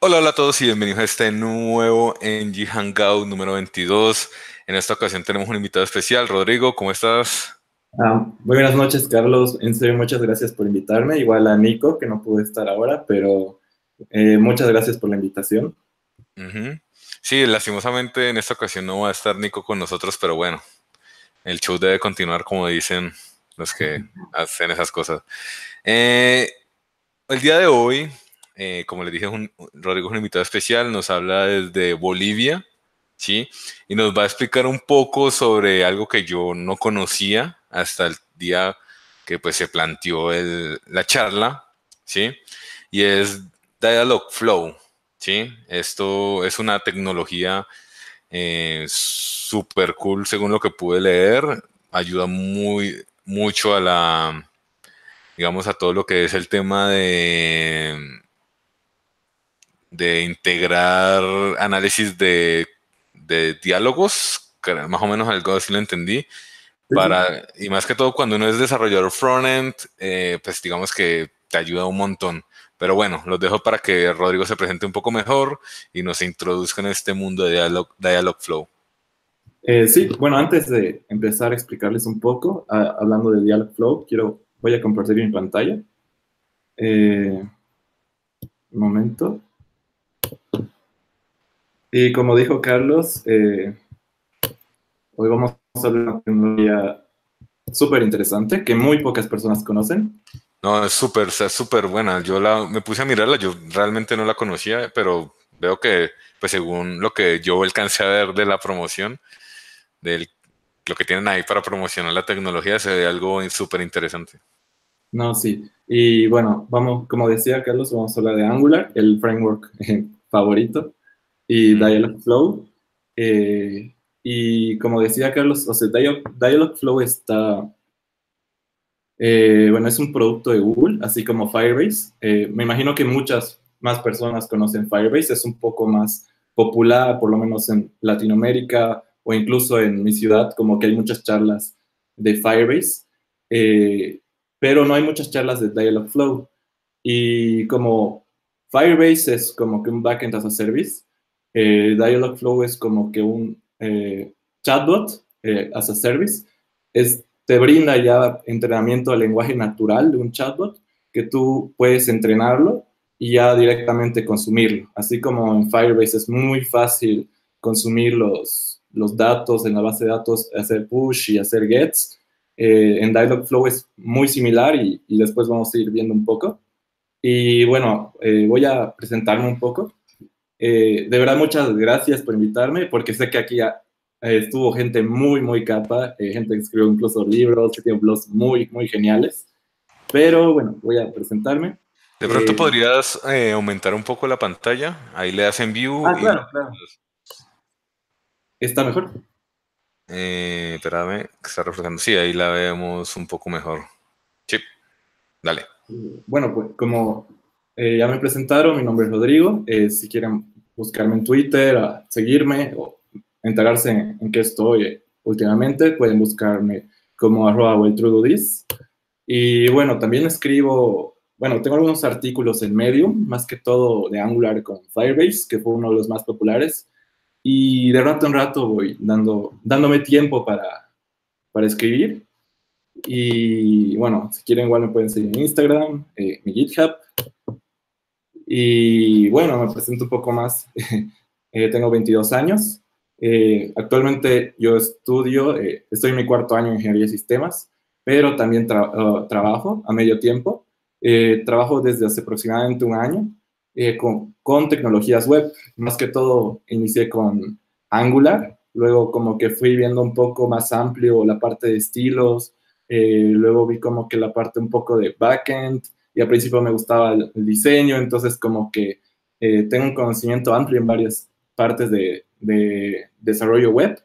Hola, hola a todos y bienvenidos a este nuevo NG Hangout número 22. En esta ocasión tenemos un invitado especial. Rodrigo, ¿cómo estás? Ah, muy buenas noches, Carlos. En serio, muchas gracias por invitarme. Igual a Nico, que no pude estar ahora, pero eh, muchas gracias por la invitación. Sí, lastimosamente en esta ocasión no va a estar Nico con nosotros, pero bueno, el show debe continuar como dicen los que hacen esas cosas. Eh, el día de hoy eh, como les dije, Rodrigo es un invitado especial, nos habla desde Bolivia, ¿sí? Y nos va a explicar un poco sobre algo que yo no conocía hasta el día que pues se planteó la charla, ¿sí? Y es Dialog Flow, ¿sí? Esto es una tecnología eh, súper cool según lo que pude leer, ayuda muy, mucho a la, digamos, a todo lo que es el tema de de integrar análisis de, diálogos, más o menos algo así lo entendí. Para, y más que todo cuando uno es desarrollador frontend, eh, pues digamos que te ayuda un montón. Pero bueno, los dejo para que Rodrigo se presente un poco mejor y nos introduzca en este mundo de Dialog, Dialogflow. Eh, sí, bueno, antes de empezar a explicarles un poco, hablando de Dialogflow, quiero, voy a compartir mi pantalla. Eh, un momento. Y como dijo Carlos, eh, hoy vamos a hablar de una tecnología súper interesante que muy pocas personas conocen. No, es súper, es súper buena. Yo la, me puse a mirarla, yo realmente no la conocía, pero veo que, pues según lo que yo alcancé a ver de la promoción, de lo que tienen ahí para promocionar la tecnología, se ve algo súper interesante. No, sí. Y bueno, vamos, como decía Carlos, vamos a hablar de Angular, el framework eh, favorito y Dialogflow. Eh, y como decía Carlos, o sea, Dialogflow está, eh, bueno, es un producto de Google, así como Firebase. Eh, me imagino que muchas más personas conocen Firebase, es un poco más popular, por lo menos en Latinoamérica o incluso en mi ciudad, como que hay muchas charlas de Firebase, pero no hay muchas charlas de Dialogflow. Y como Firebase es como que un backend as a service, eh, Dialogflow es como que un eh, chatbot eh, as a service. Es, te brinda ya entrenamiento al lenguaje natural de un chatbot que tú puedes entrenarlo y ya directamente consumirlo. Así como en Firebase es muy fácil consumir los, los datos en la base de datos, hacer push y hacer gets. Eh, en Dialogflow es muy similar y, y, después vamos a ir viendo un poco. Y bueno, voy a presentarme un poco. Eh, de verdad, muchas gracias por invitarme, porque sé que aquí estuvo gente muy, muy capa, eh, gente que escribió incluso libros, que tiene blogs muy, muy geniales. Pero bueno, voy a presentarme. De pronto eh, podrías aumentar un poco la pantalla, ahí le das en view. Ah, claro, claro. ¿Está mejor? espérame, que está reflejando. Sí, ahí la vemos un poco mejor. Sí, dale. Bueno, pues como eh, ya me presentaron, mi nombre es Rodrigo. Eh, si quieren buscarme en Twitter, seguirme o enterarse en, qué estoy últimamente, pueden buscarme como arroba Y bueno, también escribo, bueno, tengo algunos artículos en Medium, más que todo de Angular con Firebase, que fue uno de los más populares. Y de rato en rato voy dando, dándome tiempo para, para escribir. Y bueno, si quieren igual me pueden seguir en Instagram, eh, mi GitHub, y bueno, me presento un poco más. Eh, tengo 22 años. Eh, actualmente yo estudio, eh, estoy en mi cuarto año en Ingeniería de Sistemas, pero también uh, trabajo a medio tiempo. trabajo desde hace aproximadamente un año con, con, tecnologías web. Más que todo inicié con Angular, luego como que fui viendo un poco más amplio la parte de estilos, luego vi como que la parte un poco de backend, y al principio me gustaba el, diseño, entonces como que eh, tengo un conocimiento amplio en varias partes de, desarrollo web,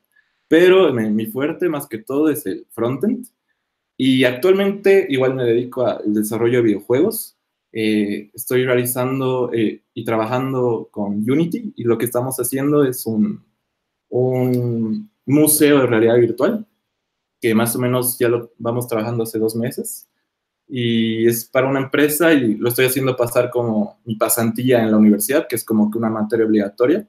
pero mi, fuerte más que todo es el frontend. Y actualmente igual me dedico al desarrollo de videojuegos. Eh, estoy realizando eh, y trabajando con Unity y lo que estamos haciendo es un, un museo de realidad virtual que más o menos ya lo vamos trabajando hace dos meses y es para una empresa y lo estoy haciendo pasar como mi pasantía en la universidad, que es como que una materia obligatoria.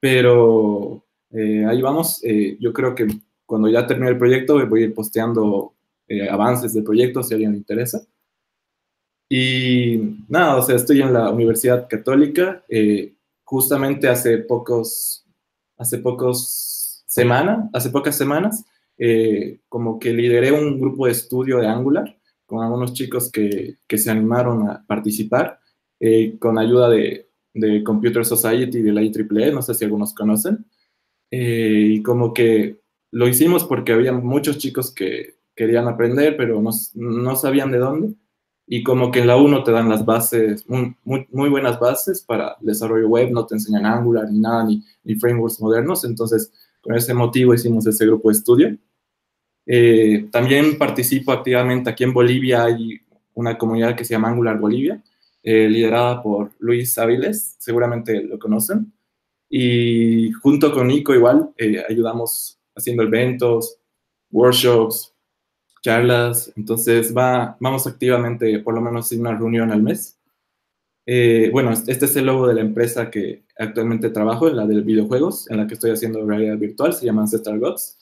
Pero eh, ahí vamos. Eh, yo creo que cuando ya termine el proyecto voy a ir posteando eh, avances del proyecto si a alguien le interesa. Y nada, o sea, estoy en la Universidad Católica. justamente hace pocos, hace pocos semanas, hace pocas semanas, como que lideré un grupo de estudio de Angular con algunos chicos que, que se animaron a participar eh, con ayuda de, de, Computer Society de la IEEE, no sé si algunos conocen. Eh, y como que lo hicimos porque había muchos chicos que querían aprender, pero no, no sabían de dónde. Y como que en la 1 te dan las bases, muy, buenas bases para desarrollo web, no te enseñan Angular ni nada, ni frameworks modernos. Entonces, con ese motivo hicimos ese grupo de estudio. Eh, también participo activamente aquí en Bolivia, hay una comunidad que se llama Angular Bolivia, eh, liderada por Luis Áviles, seguramente lo conocen. Y junto con Nico igual eh, ayudamos haciendo eventos, workshops, charlas. Entonces va, vamos activamente por lo menos en una reunión al mes. Bueno, este es el logo de la empresa que actualmente trabajo, la de videojuegos, en la que estoy haciendo realidad virtual, se llama Ancestral Gods.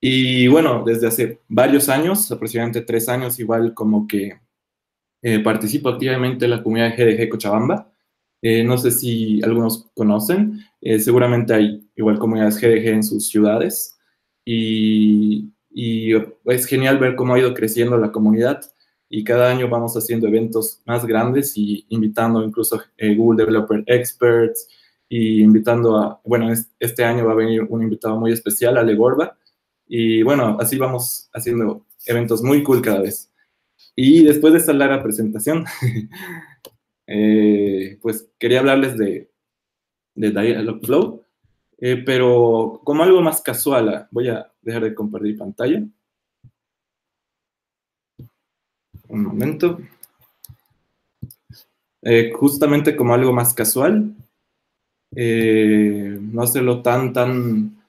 Y bueno, desde hace varios años, aproximadamente tres años, igual como que eh, participo activamente en la comunidad GDG Cochabamba. Eh, no sé si algunos conocen, eh, seguramente hay igual comunidades GDG en sus ciudades y, es genial ver cómo ha ido creciendo la comunidad y cada año vamos haciendo eventos más grandes y invitando incluso Google Developer Experts y invitando a, bueno, este año va a venir un invitado muy especial, Ale Gorba, y bueno, así vamos haciendo eventos muy cool cada vez. Y después de esta larga presentación, eh, pues quería hablarles de, de Dialogflow, eh, pero como algo más casual, ah, voy a dejar de compartir pantalla. Un momento. Eh, justamente como algo más casual, no hacerlo tan, tan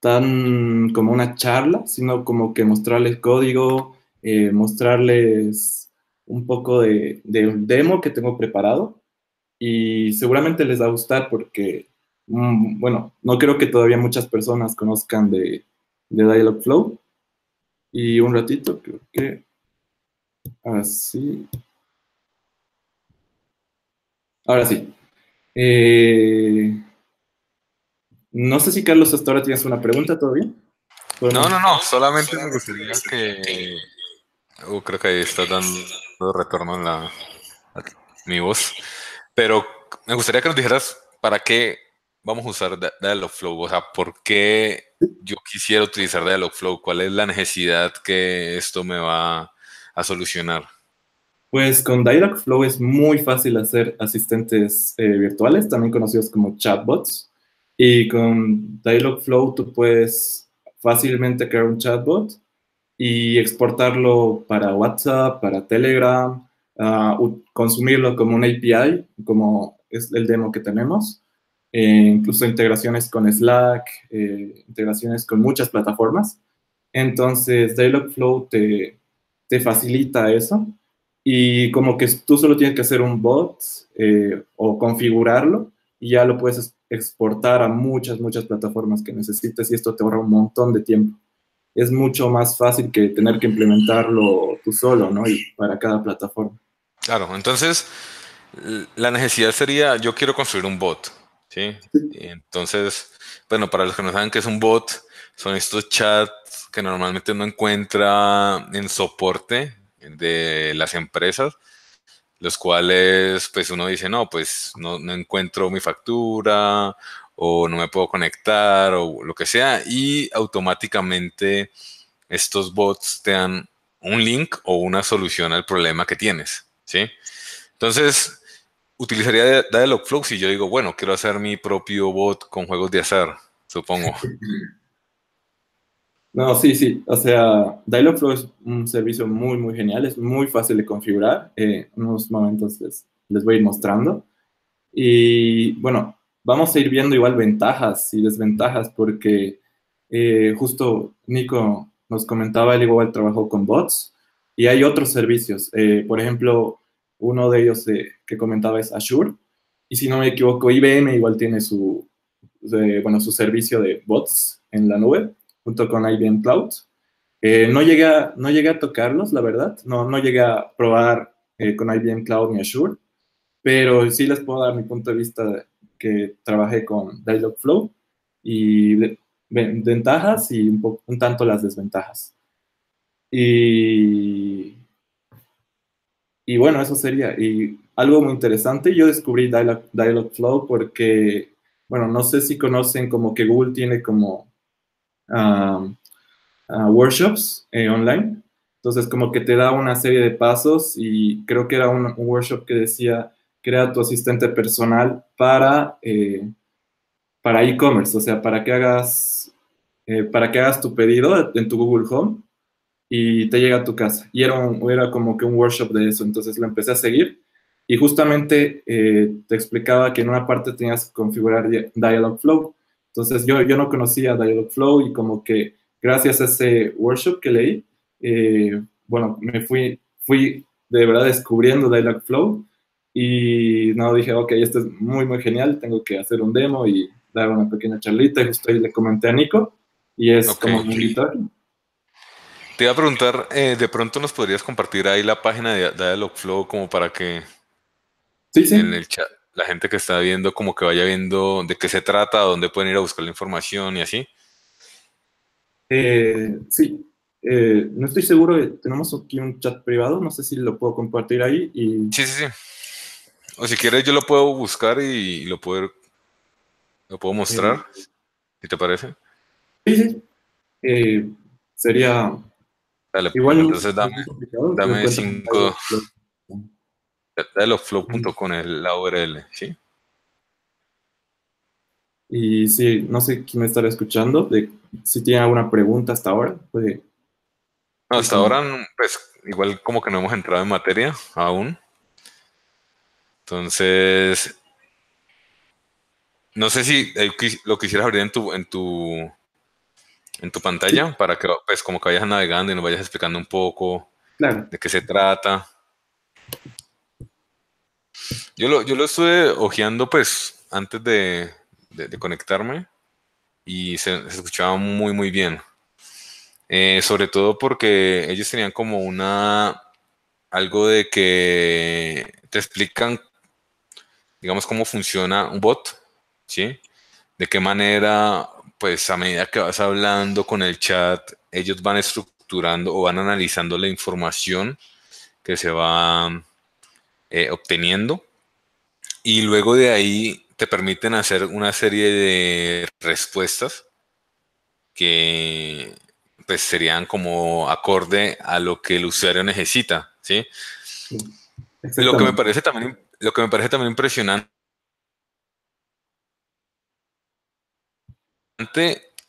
tan como una charla, sino como que mostrarles código, eh, mostrarles un poco de, un demo que tengo preparado y seguramente les va a gustar porque, mm, bueno, no creo que todavía muchas personas conozcan de, de Dialogflow. Y un ratito, creo que así. Ahora sí. Eh, no sé si Carlos hasta ahora tienes una pregunta todavía. no, no, no, solamente me gustaría que... Uh, creo que ahí está dando retorno en la, mi voz. Pero me gustaría que nos dijeras para qué vamos a usar Dialogflow. O sea, ¿por qué yo quisiera utilizar Dialogflow? ¿Cuál es la necesidad que esto me va a solucionar? Pues con Dialogflow es muy fácil hacer asistentes eh, virtuales, también conocidos como chatbots. Y con Dialogflow tú puedes fácilmente crear un chatbot y exportarlo para WhatsApp, para Telegram, uh, consumirlo como un API, como es el demo que tenemos. Eh, incluso integraciones con Slack, eh, integraciones con muchas plataformas. Entonces, Dialogflow te, te facilita eso y como que tú solo tienes que hacer un bot eh, o configurarlo y ya lo puedes exportar a muchas, muchas plataformas que necesites y esto te ahorra un montón de tiempo. Es mucho más fácil que tener que implementarlo tú solo, ¿no? Y para cada plataforma. Claro, entonces la necesidad sería, yo quiero construir un bot, ¿sí? entonces, bueno, para los que no saben qué es un bot, son estos chats que normalmente uno encuentra en soporte de las empresas los cuales pues uno dice, no, pues no, encuentro mi factura o no me puedo conectar o lo que sea y automáticamente estos bots te dan un link o una solución al problema que tienes, ¿sí? Entonces, utilizaría Dialogflow si yo digo, bueno, quiero hacer mi propio bot con juegos de azar, supongo. No, sí, sí. O sea, Dialogflow es un servicio muy, muy genial. Es muy fácil de configurar. Eh, en unos momentos les, voy a ir mostrando. Y bueno, vamos a ir viendo igual ventajas y desventajas porque eh, justo Nico nos comentaba, él igual trabajó con bots Y hay otros servicios. Eh, por ejemplo, uno de ellos que comentaba es Azure. Y si no me equivoco, IBM igual tiene su, bueno, su servicio de bots en la nube, junto con IBM Cloud. Eh, no, llegué a, no llegué a tocarlos, la verdad. No, no llegué a probar eh, con IBM Cloud ni Azure, pero sí les puedo dar mi punto de vista que trabajé con Dialogflow y ventajas y un, un tanto las desventajas. Y, y bueno, eso sería. Y algo muy interesante, yo descubrí Dialog, Dialogflow porque, bueno, no sé si conocen como que Google tiene como workshops eh, online. Entonces, como que te da una serie de pasos y creo que era un, workshop que decía, crea tu asistente personal para eh, para e-commerce, o sea, para que hagas eh, para que hagas tu pedido en tu Google Home y te llega a tu casa. Y era, era como que un workshop de eso, entonces lo empecé a seguir y justamente te explicaba que en una parte tenías que configurar Dialogflow. Entonces yo, yo no conocía Dialogflow y como que gracias a ese workshop que leí, eh, bueno, me fui, fui de verdad descubriendo Dialogflow y no dije, ok, esto es muy, muy genial, tengo que hacer un demo y dar una pequeña charlita y justo ahí le comenté a Nico y es como un editor. Te iba a preguntar, eh, de pronto nos podrías compartir ahí la página de Dialogflow como para que sí, sí. en el chat la gente que está viendo como que vaya viendo de qué se trata, dónde pueden ir a buscar la información y así. Eh, sí, eh, no estoy seguro, tenemos aquí un chat privado, no sé si lo puedo compartir ahí. Y... Sí, sí, sí. O si quieres yo lo puedo buscar y, lo puedo, lo puedo mostrar, si te parece. Sí, sí. Eh, sería... Dale, Igual entonces dame, dame cinco... Dale flow.com la URL, ¿sí? Y sí, no sé quién me estará escuchando, de, si tiene alguna pregunta hasta ahora, puede... No, hasta ahora, pues igual como que no hemos entrado en materia aún. Entonces, no sé si lo quisieras abrir en tu, en tu, en tu pantalla para que pues como que vayas navegando y nos vayas explicando un poco de qué se trata. Yo lo, yo lo estuve hojeando pues antes de, de, conectarme y se, escuchaba muy, muy bien. Eh, sobre todo porque ellos tenían como una, algo de que te explican, digamos, cómo funciona un bot, ¿sí? De qué manera, pues a medida que vas hablando con el chat, ellos van estructurando o van analizando la información que se va eh, obteniendo. Y luego de ahí te permiten hacer una serie de respuestas que pues serían como acorde a lo que el usuario necesita, ¿sí? Lo que me parece también, lo que me parece también impresionante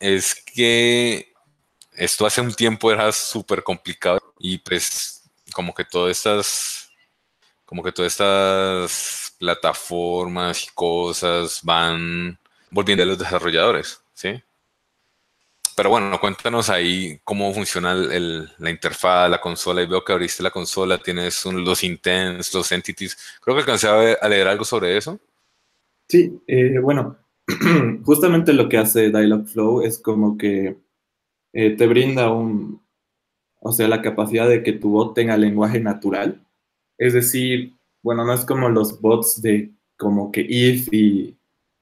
es que esto hace un tiempo era súper complicado y pues como que todas estas como que todas estas plataformas y cosas van volviendo a los desarrolladores, ¿sí? Pero bueno, cuéntanos ahí cómo funciona la interfaz, la consola. Y veo que abriste la consola, tienes los intents, los entities. Creo que alcancé a, leer algo sobre eso. Sí, eh, bueno, justamente lo que hace Dialogflow es como que eh, te brinda un, o sea, la capacidad de que tu bot tenga lenguaje natural. Es decir, bueno, no es como los bots de como que if y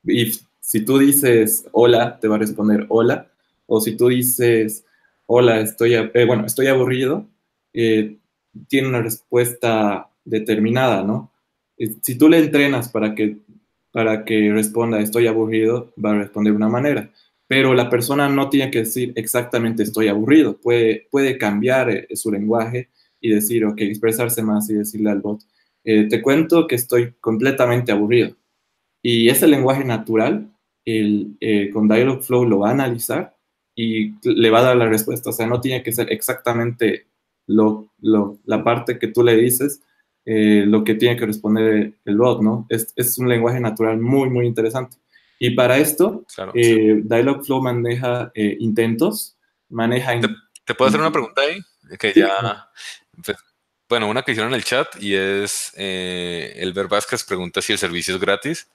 if. Si tú dices hola, te va a responder hola. O si tú dices hola, estoy, eh, bueno, estoy aburrido, eh, tiene una respuesta determinada, ¿no? Eh, si tú le entrenas para que, para que responda estoy aburrido, va a responder de una manera. Pero la persona no tiene que decir exactamente estoy aburrido. Puede, puede cambiar su lenguaje y decir, ok, expresarse más y decirle al bot, eh, te cuento que estoy completamente aburrido. Y ese lenguaje natural, el, eh, con Dialogflow lo va a analizar y le va a dar la respuesta. O sea, no tiene que ser exactamente lo, la parte que tú le dices, eh, lo que tiene que responder el bot, ¿no? Es, es, un lenguaje natural muy, muy interesante. Y para esto, Dialogflow maneja intentos, maneja... ¿Te, puedo hacer una pregunta ahí? Que ya Pues, bueno, una que hicieron en el chat y es eh, el Ver Vázquez pregunta si el servicio es gratis.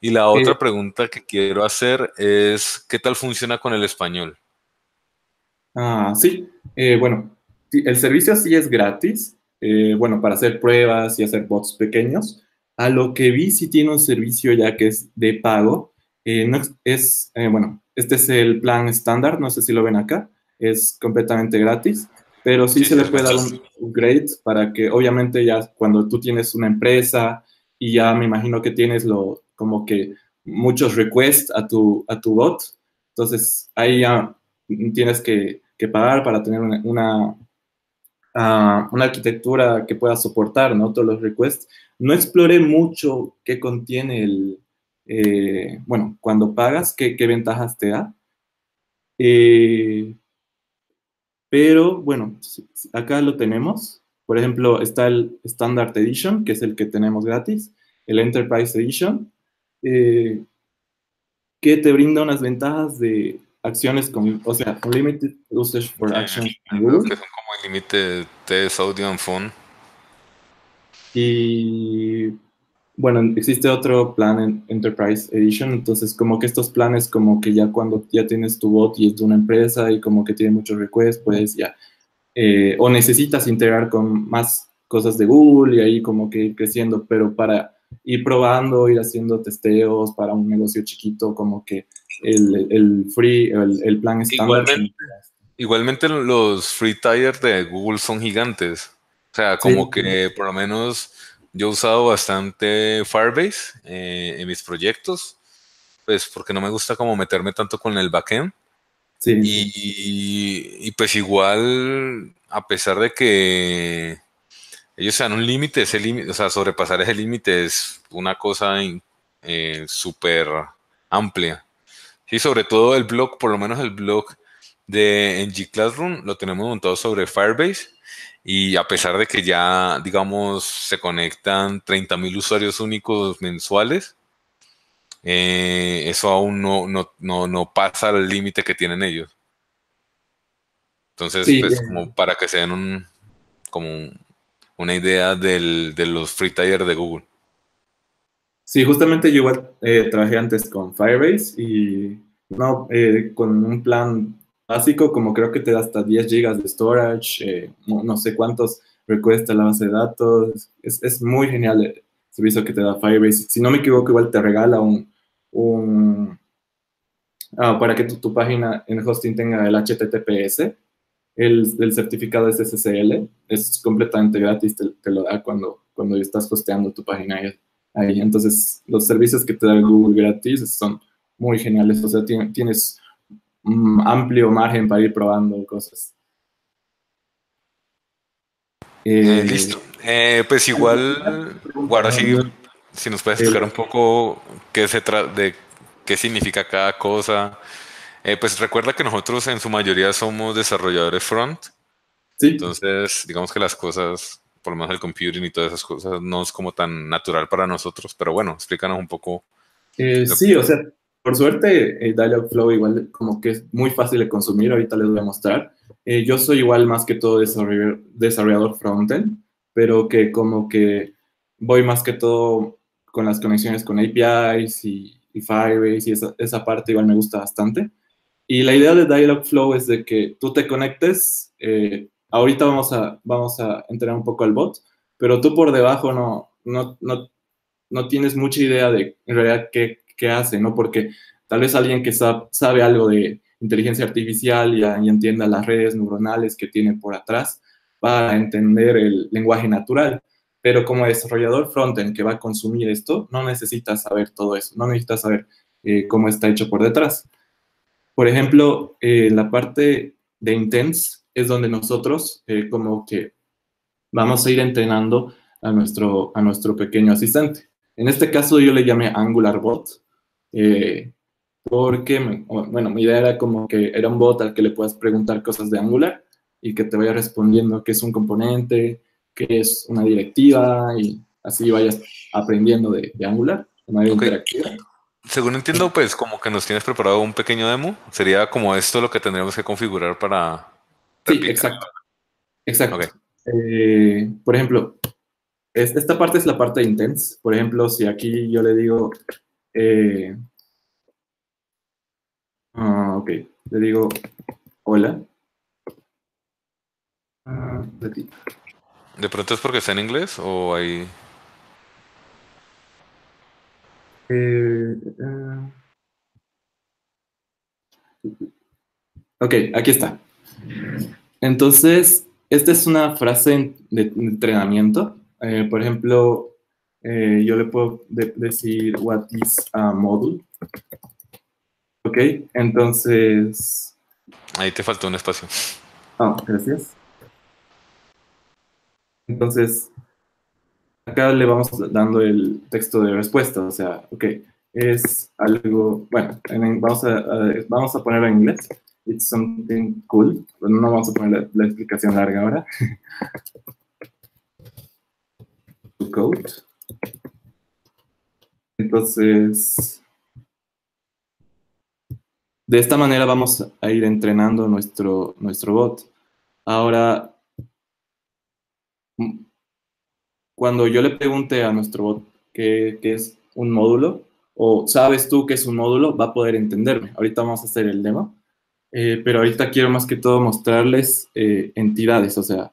Y la otra pregunta que quiero hacer es, ¿qué tal funciona con el español? Ah, sí. Eh, bueno, el servicio sí es gratis, eh, bueno, para hacer pruebas y hacer bots pequeños. A lo que vi, sí tiene un servicio ya que es de pago. no es, bueno, este es el plan estándar, no sé si lo ven acá, es completamente gratis pero sí, se le puede dar un upgrade para que obviamente ya cuando tú tienes una empresa y ya me imagino que tienes lo, como que muchos requests a tu, a tu bot, entonces ahí ya tienes que, que pagar para tener una, una, ah, una, arquitectura que pueda soportar ¿no? todos los requests. No exploré mucho qué contiene el, eh, bueno, cuando pagas, qué, qué ventajas te da. Eh, pero bueno, acá lo tenemos. Por ejemplo, está el Standard Edition, que es el que tenemos gratis, el Enterprise Edition, eh, que te brinda unas ventajas de acciones con, o sea, Unlimited Usage for Actions. Que son como el límite de Audio and Phone. Y bueno, existe otro plan en Enterprise Edition, entonces como que estos planes como que ya cuando ya tienes tu bot y es de una empresa y como que tiene muchos requests, pues ya, eh, o necesitas integrar con más cosas de Google y ahí como que ir creciendo, pero para ir probando, ir haciendo testeos para un negocio chiquito, como que el, el free, el, el plan estándar. Igualmente, igualmente, los free tier de Google son gigantes, o sea, como que por lo menos yo he usado bastante Firebase eh, en mis proyectos, pues porque no me gusta como meterme tanto con el backend. Sí. Y, pues igual, a pesar de que ellos sean un límite, ese límite, o sea, sobrepasar ese límite es una cosa eh, súper amplia. Sí, sobre todo el blog, por lo menos el blog de NG Classroom, lo tenemos montado sobre Firebase y a pesar de que ya, digamos, se conectan 30.000 usuarios únicos mensuales, eh, eso aún no, no, no, pasa al límite que tienen ellos. Entonces, pues, como para que se den un, como una idea del, de los free tier de Google. Sí, justamente yo eh, trabajé antes con Firebase y no, eh, con un plan básico, como creo que te da hasta 10 gigas de storage, eh, no, sé cuántos recuesta la base de datos. Es, es, muy genial el servicio que te da Firebase. Si no me equivoco, igual te regala un, un ah, para que tu, tu, página en hosting tenga el HTTPS, el, el, certificado SSL, es completamente gratis, te, te, lo da cuando, cuando estás hosteando tu página ahí. Entonces, los servicios que te da Google gratis son muy geniales. O sea, tienes amplio margen para ir probando cosas. Eh, listo. Eh, pues igual, ahora sí, si nos puedes explicar un poco qué se de qué significa cada cosa. Eh, pues recuerda que nosotros en su mayoría somos desarrolladores front. Sí. Entonces, digamos que las cosas, por lo menos el computing y todas esas cosas, no es como tan natural para nosotros. Pero bueno, explícanos un poco. sí, o sea, por suerte, el Dialogflow igual como que es muy fácil de consumir, ahorita les voy a mostrar. Eh, yo soy igual más que todo desarrollador, desarrollador frontend, pero que como que voy más que todo con las conexiones con APIs y, Firebase y esa, esa, parte igual me gusta bastante. Y la idea de Dialogflow es de que tú te conectes, eh, ahorita vamos a, vamos a entrar un poco al bot, pero tú por debajo no, no, no, no tienes mucha idea de en realidad qué, qué hace, ¿no? Porque tal vez alguien que sabe, algo de inteligencia artificial y, y, entienda las redes neuronales que tiene por atrás, va a entender el lenguaje natural. Pero como desarrollador frontend que va a consumir esto, no necesita saber todo eso, no necesita saber eh, cómo está hecho por detrás. Por ejemplo, eh, la parte de intents es donde nosotros eh, como que vamos a ir entrenando a nuestro, a nuestro pequeño asistente. En este caso yo le llamé AngularBot eh, porque, bueno, mi idea era como que era un bot al que le puedas preguntar cosas de Angular y que te vaya respondiendo qué es un componente, qué es una directiva y así vayas aprendiendo de, Angular de manera interactiva. Según entiendo, pues como que nos tienes preparado un pequeño demo, sería como esto lo que tendríamos que configurar para... Sí, exacto. Exacto. eh, por ejemplo, esta parte es la parte de intents. Por ejemplo, si aquí yo le digo, eh, ah, ok, le digo, hola. Ah, ¿De pronto es porque está en inglés o hay...? Eh, ok, aquí está. Entonces, esta es una frase de entrenamiento. Eh, por ejemplo, eh, yo le puedo decir what is a module. Ok, entonces... Ahí te faltó un espacio. Ah, gracias. Entonces, acá le vamos dando el texto de respuesta, o sea, ok, es algo, bueno, vamos, a, vamos a ponerlo en inglés. It's something cool. No vamos a poner la, explicación larga ahora. code. Entonces, de esta manera vamos a ir entrenando nuestro, nuestro bot. Ahora, cuando yo le pregunte a nuestro bot qué, es un módulo, o sabes tú qué es un módulo, va a poder entenderme. Ahorita vamos a hacer el demo, eh, pero ahorita quiero más que todo mostrarles eh, entidades, o sea,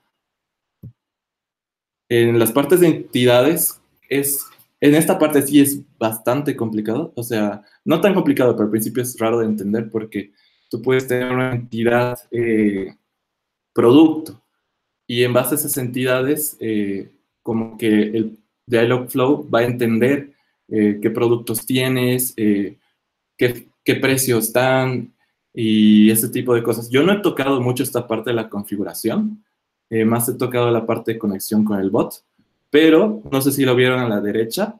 en las partes de entidades es, en esta parte sí es bastante complicado, o sea, no tan complicado, pero al principio es raro de entender porque tú puedes tener una entidad eh, producto y en base a esas entidades, eh, como que el Dialogflow va a entender eh, qué productos tienes, qué, qué precios están y ese tipo de cosas. Yo no he tocado mucho esta parte de la configuración, eh, más he tocado la parte de conexión con el bot, pero no sé si lo vieron a la derecha.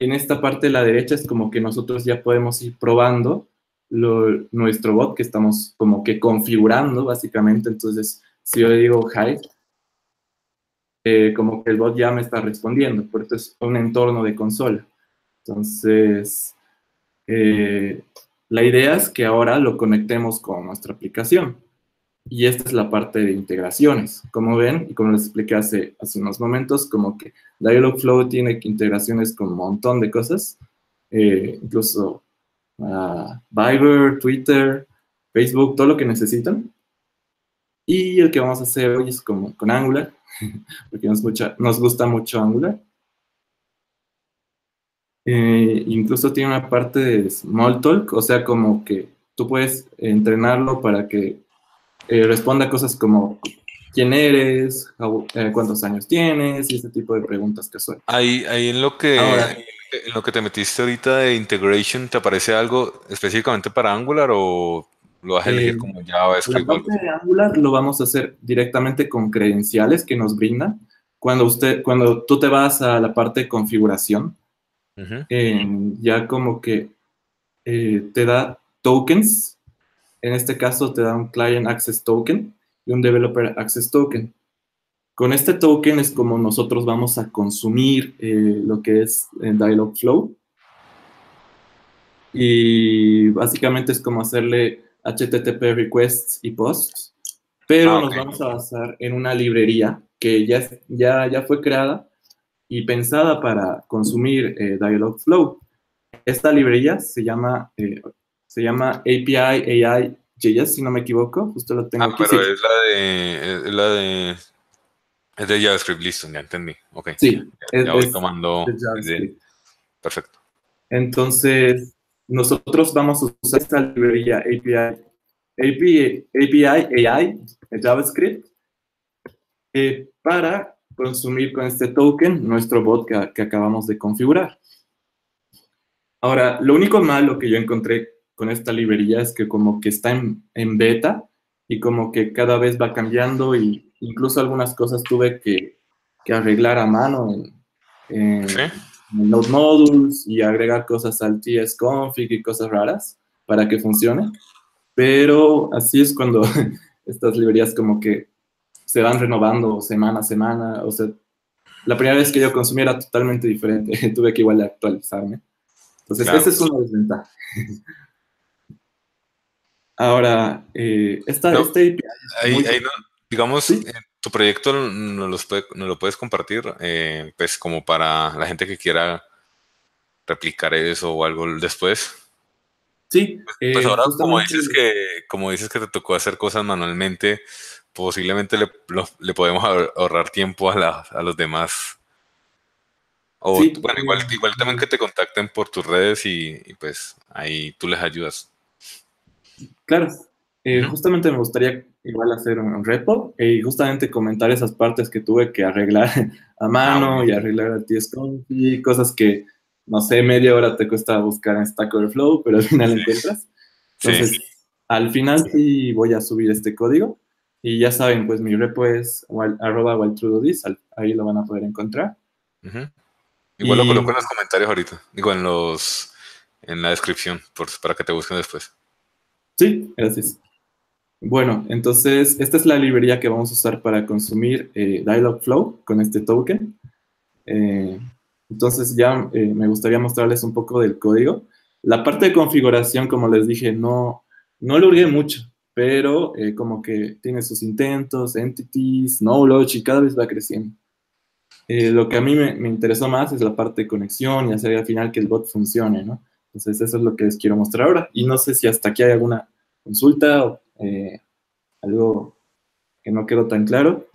En esta parte de la derecha es como que nosotros ya podemos ir probando nuestro bot que estamos como que configurando básicamente. Entonces, si yo digo hi, eh, como que el bot ya me está respondiendo, porque es un entorno de consola. Entonces, eh, la idea es que ahora lo conectemos con nuestra aplicación. Y esta es la parte de integraciones. Como ven, y como les expliqué hace, hace unos momentos, como que Dialogflow tiene integraciones con un montón de cosas, eh, incluso uh, Viber, Twitter, Facebook, todo lo que necesitan. Y el que vamos a hacer hoy es como con Angular, porque nos, nos gusta mucho Angular. Eh, incluso tiene una parte de Smalltalk, o sea, como que tú puedes entrenarlo para que eh, responda cosas como quién eres, eh, cuántos años tienes y ese tipo de preguntas que son. Ahí, ahí en lo que en lo que te metiste ahorita de integration, ¿te aparece algo específicamente para Angular o lo vas a elegir eh, como JavaScript? La parte de Angular lo vamos a hacer directamente con credenciales que nos brindan. Cuando, usted, cuando tú te vas a la parte de configuración, ya como que te da tokens en este caso te da un Client Access Token y un Developer Access Token. Con este token es como nosotros vamos a consumir eh, lo que es eh, Dialogflow. Y básicamente es como hacerle HTTP requests y posts. Pero ah, nos vamos a basar en una librería que ya, ya, ya fue creada y pensada para consumir eh, Dialogflow. Esta librería se llama se llama API AI JS, si no me equivoco. Justo lo tengo ah, pero es la de. Es la de. Es de JavaScript, listo, ya entendí. Ok. Sí. Ya, voy tomando. perfecto. Entonces, nosotros vamos a usar esta librería API, API, API AI JavaScript eh, para consumir con este token nuestro bot que acabamos de configurar. Ahora, lo único malo que yo encontré con esta librería es que como que está en, beta y como que cada vez va cambiando y incluso algunas cosas tuve que, arreglar a mano en, los modules y agregar cosas al tsconfig y cosas raras para que funcione. Pero así es cuando estas librerías como que se van renovando semana a semana. O sea, la primera vez que yo consumí era totalmente diferente. Tuve que igual actualizarme. Entonces, esa es una desventaja. Ahora, eh, esta, este API. Ahí, no, digamos, tu proyecto nos, lo puedes compartir, eh, pues como para la gente que quiera replicar eso o algo después. Sí. Pues, pues ahora como dices que como dices que te tocó hacer cosas manualmente, posiblemente le, podemos ahorrar tiempo a, a los demás. O bueno, igual, igual también que te contacten por tus redes y, pues ahí tú les ayudas. Claro. Eh, justamente me gustaría igual hacer un repo y justamente comentar esas partes que tuve que arreglar a mano ah, y arreglar a TSConf y cosas que, no sé, media hora te cuesta buscar en Stack Overflow, pero al final encuentras. Entonces, al final sí voy a subir este código y ya saben, pues mi repo es arroba ahí lo van a poder encontrar. Igual lo coloco en los comentarios ahorita, digo en los en la descripción para que te busquen después. Sí, gracias. Bueno, entonces esta es la librería que vamos a usar para consumir eh, Dialogflow con este token. Eh, entonces ya eh, me gustaría mostrarles un poco del código. La parte de configuración, como les dije, no, no lo hurgué mucho pero eh, como que tiene sus intentos, entities, knowledge y cada vez va creciendo. Lo que a mí me, me, interesó más es la parte de conexión y hacer al final que el bot funcione, ¿no? Entonces eso es lo que les quiero mostrar ahora. Y no sé si hasta aquí hay alguna consulta o eh, algo que no quedó tan claro.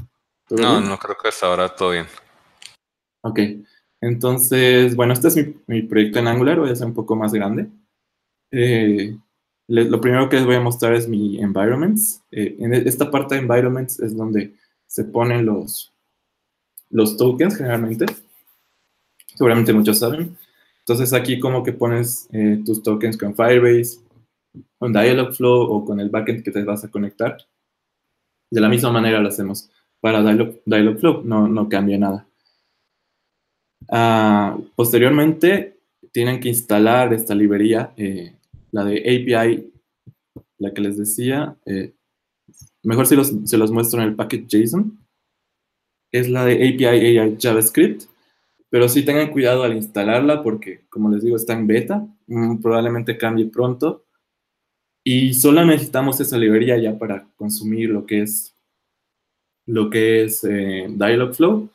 No, no creo que hasta ahora todo bien. Ok, entonces, bueno, este es mi, mi proyecto en Angular, voy a hacer un poco más grande. Eh, lo primero que les voy a mostrar es mi environments. Eh, en e, esta parte de environments es donde se ponen los, los tokens generalmente. Seguramente muchos saben. Entonces aquí como que pones eh, tus tokens con Firebase, con Dialogflow o con el backend que te vas a conectar. De la misma manera lo hacemos para Dialog, Dialogflow, no, no cambia nada. Ah, posteriormente tienen que instalar esta librería eh, la de API, la que les decía, eh, mejor si los, se los muestro en el package JSON, es la de API AI JavaScript, pero sí tengan cuidado al instalarla porque, como les digo, está en beta, mm, probablemente cambie pronto, y solo necesitamos esa librería ya para consumir lo que es, lo que es eh, Dialogflow.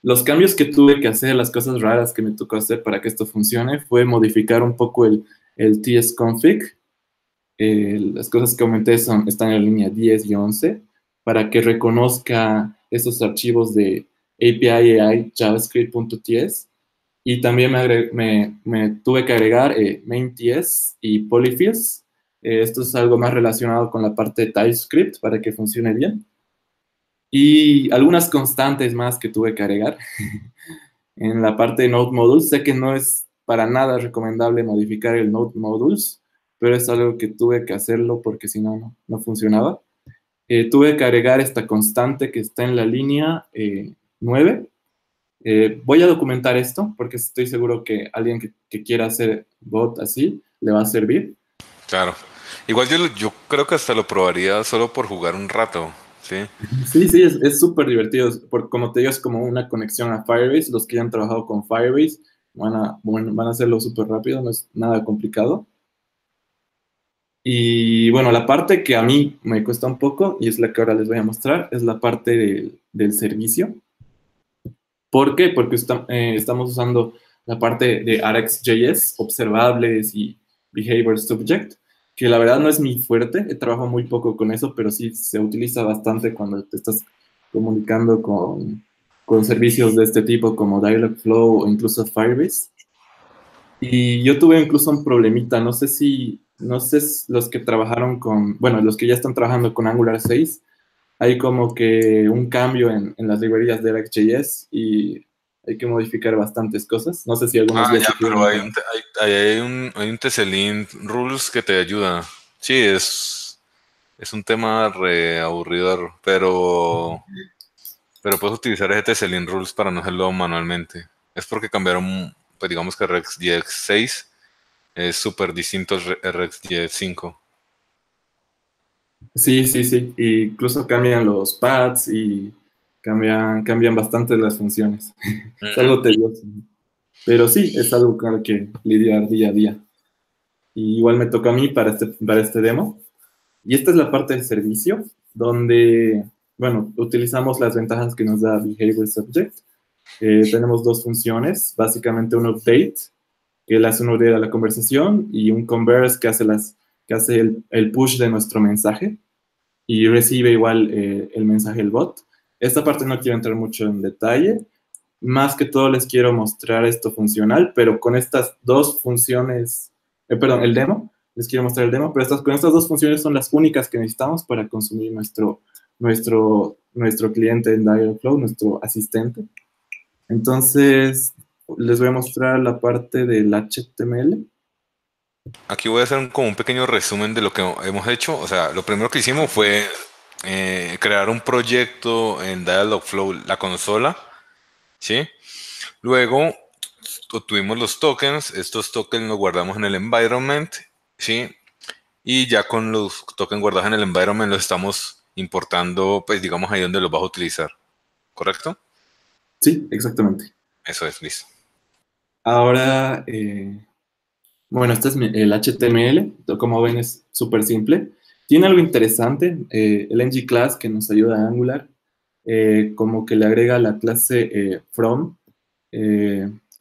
Los cambios que tuve que hacer, las cosas raras que me tocó hacer para que esto funcione, fue modificar un poco el, el tsconfig. Eh, las cosas que aumenté son, están en la línea 10 y 11 para que reconozca esos archivos de API AI JavaScript.ts y también me, tuve que agregar eh, main.ts y polyfills. Eh, esto es algo más relacionado con la parte de TypeScript para que funcione bien. Y algunas constantes más que tuve que agregar en la parte de Node Modules. Sé que no es para nada recomendable modificar el Node Modules, pero es algo que tuve que hacerlo porque si no, no funcionaba. Eh, tuve que agregar esta constante que está en la línea 9. Eh, voy a documentar esto porque estoy seguro que alguien que, quiera hacer bot así le va a servir. Claro. Igual yo, yo creo que hasta lo probaría solo por jugar un rato. Sí, sí, sí es súper divertido. Por, como te digo, es como una conexión a Firebase. Los que ya han trabajado con Firebase van a, van a hacerlo súper rápido, no es nada complicado. Y bueno, la parte que a mí me cuesta un poco, y es la que ahora les voy a mostrar, es la parte del servicio. ¿Por qué? Porque eh, estamos usando la parte de RxJS, observables y Behavior Subject, que la verdad no es mi fuerte, he trabajado muy poco con eso, pero sí se utiliza bastante cuando te estás comunicando con, con servicios de este tipo como Dialogflow o incluso Firebase. Y yo tuve incluso un problemita, no sé si, no sé los que trabajaron con, bueno, los que ya están trabajando con Angular 6, hay como que un cambio en, en las librerías de RxJS y hay que modificar bastantes cosas. No sé si algunos ah, ya, pero hay un, hay, hay, un, hay un TCLint Rules que te ayuda. Sí, es, es un tema re aburridor, pero pero puedes utilizar ese Selling Rules para no hacerlo manualmente. Es porque cambiaron, pues digamos que RxJS 6 es súper distinto a RxJS 5. Sí, sí, sí. incluso cambian los pads y cambian, cambian bastante las funciones. es algo tedioso. Pero sí, es algo con lo que lidiar día a día. Y igual me toca a mí para este, para este demo. Y esta es la parte del servicio, donde bueno, utilizamos las ventajas que nos da Behavior Subject. Eh, tenemos dos funciones, básicamente un update, que le hace un update a la conversación, y un converse que hace, las, que hace el, el push de nuestro mensaje y recibe igual eh, el mensaje del bot. Esta parte no quiero entrar mucho en detalle. Más que todo les quiero mostrar esto funcional, pero con estas dos funciones, eh, perdón, el demo, les quiero mostrar el demo, pero estas, con estas dos funciones son las únicas que necesitamos para consumir nuestro, nuestro, nuestro cliente en Dialogflow, nuestro asistente. Entonces, les voy a mostrar la parte del HTML. Aquí voy a hacer un, como un pequeño resumen de lo que hemos hecho. O sea, lo primero que hicimos fue eh, crear un proyecto en Dialogflow, la consola, ¿sí? Luego obtuvimos los tokens, estos tokens los guardamos en el environment, ¿sí? Y ya con los tokens guardados en el environment los estamos importando, pues digamos ahí donde los vas a utilizar, ¿correcto? Sí, exactamente. Eso es, listo. Ahora, eh, bueno, este es el HTML, como ven es súper simple. Tiene algo interesante, eh, el ng class que nos ayuda a Angular, eh, como que le agrega la clase from,